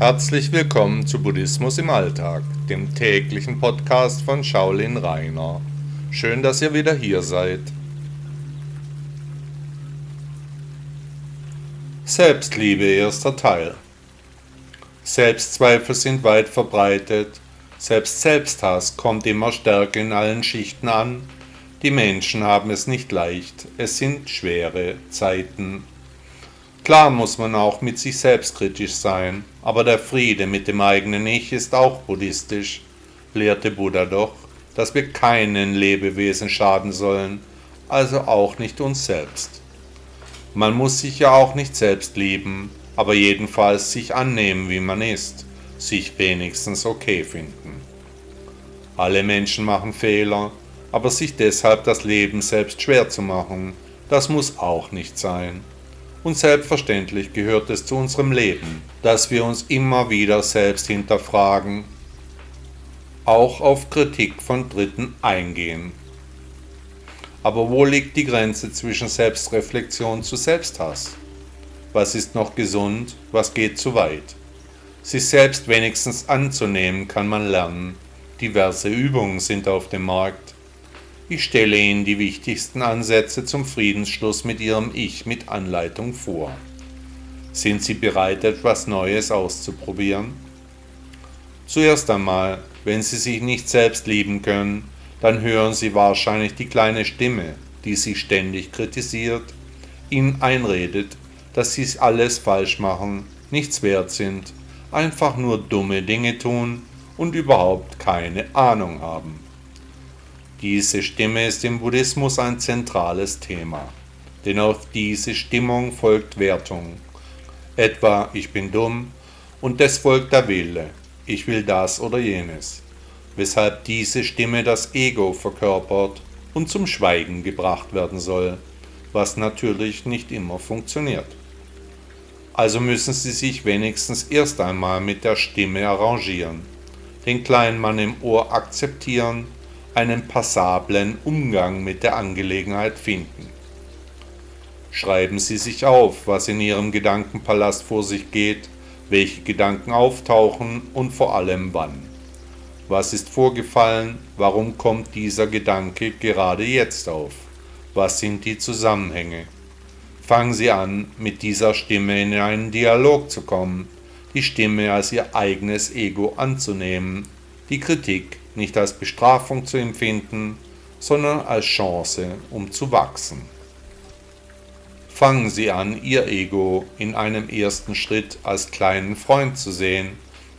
Herzlich willkommen zu Buddhismus im Alltag, dem täglichen Podcast von Shaolin Rainer. Schön, dass ihr wieder hier seid. Selbstliebe erster Teil. Selbstzweifel sind weit verbreitet, selbst Selbsthass kommt immer stärker in allen Schichten an. Die Menschen haben es nicht leicht, es sind schwere Zeiten. Klar muss man auch mit sich selbst kritisch sein, aber der Friede mit dem eigenen Ich ist auch buddhistisch, lehrte Buddha doch, dass wir keinen Lebewesen schaden sollen, also auch nicht uns selbst. Man muss sich ja auch nicht selbst lieben, aber jedenfalls sich annehmen, wie man ist, sich wenigstens okay finden. Alle Menschen machen Fehler, aber sich deshalb das Leben selbst schwer zu machen, das muss auch nicht sein. Und selbstverständlich gehört es zu unserem Leben, dass wir uns immer wieder selbst hinterfragen, auch auf Kritik von Dritten eingehen. Aber wo liegt die Grenze zwischen Selbstreflexion zu Selbsthass? Was ist noch gesund, was geht zu weit? Sich selbst wenigstens anzunehmen kann man lernen. Diverse Übungen sind auf dem Markt. Ich stelle Ihnen die wichtigsten Ansätze zum Friedensschluss mit Ihrem Ich mit Anleitung vor. Sind Sie bereit, etwas Neues auszuprobieren? Zuerst einmal, wenn Sie sich nicht selbst lieben können, dann hören Sie wahrscheinlich die kleine Stimme, die Sie ständig kritisiert, Ihnen einredet, dass Sie alles falsch machen, nichts wert sind, einfach nur dumme Dinge tun und überhaupt keine Ahnung haben. Diese Stimme ist im Buddhismus ein zentrales Thema, denn auf diese Stimmung folgt Wertung. Etwa ich bin dumm und des folgt der Wille, ich will das oder jenes, weshalb diese Stimme das Ego verkörpert und zum Schweigen gebracht werden soll, was natürlich nicht immer funktioniert. Also müssen Sie sich wenigstens erst einmal mit der Stimme arrangieren, den kleinen Mann im Ohr akzeptieren einen passablen Umgang mit der Angelegenheit finden. Schreiben Sie sich auf, was in Ihrem Gedankenpalast vor sich geht, welche Gedanken auftauchen und vor allem wann. Was ist vorgefallen? Warum kommt dieser Gedanke gerade jetzt auf? Was sind die Zusammenhänge? Fangen Sie an, mit dieser Stimme in einen Dialog zu kommen, die Stimme als Ihr eigenes Ego anzunehmen, die Kritik nicht als Bestrafung zu empfinden, sondern als Chance, um zu wachsen. Fangen Sie an, Ihr Ego in einem ersten Schritt als kleinen Freund zu sehen,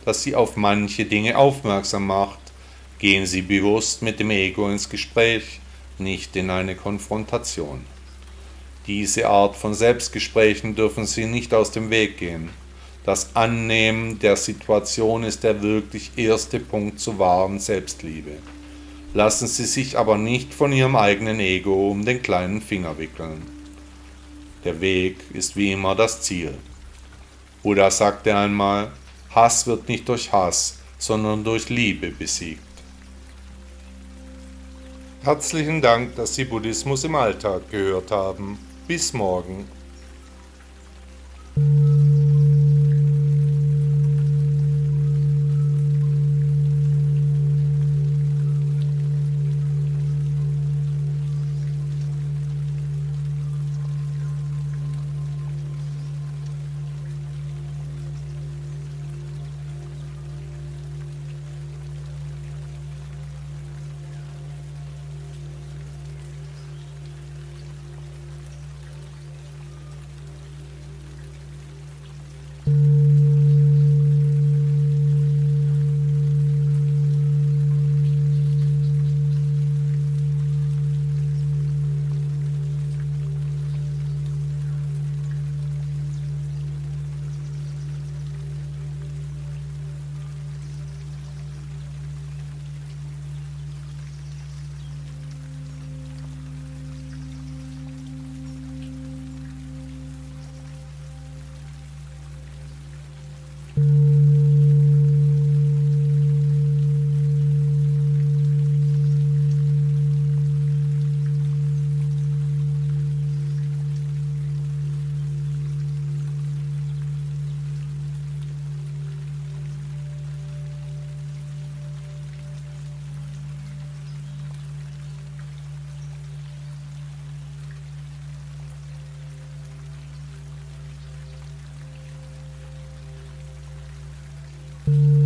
das Sie auf manche Dinge aufmerksam macht. Gehen Sie bewusst mit dem Ego ins Gespräch, nicht in eine Konfrontation. Diese Art von Selbstgesprächen dürfen Sie nicht aus dem Weg gehen. Das Annehmen der Situation ist der wirklich erste Punkt zur wahren Selbstliebe. Lassen Sie sich aber nicht von Ihrem eigenen Ego um den kleinen Finger wickeln. Der Weg ist wie immer das Ziel. Buddha sagte einmal, Hass wird nicht durch Hass, sondern durch Liebe besiegt. Herzlichen Dank, dass Sie Buddhismus im Alltag gehört haben. Bis morgen. Thank you.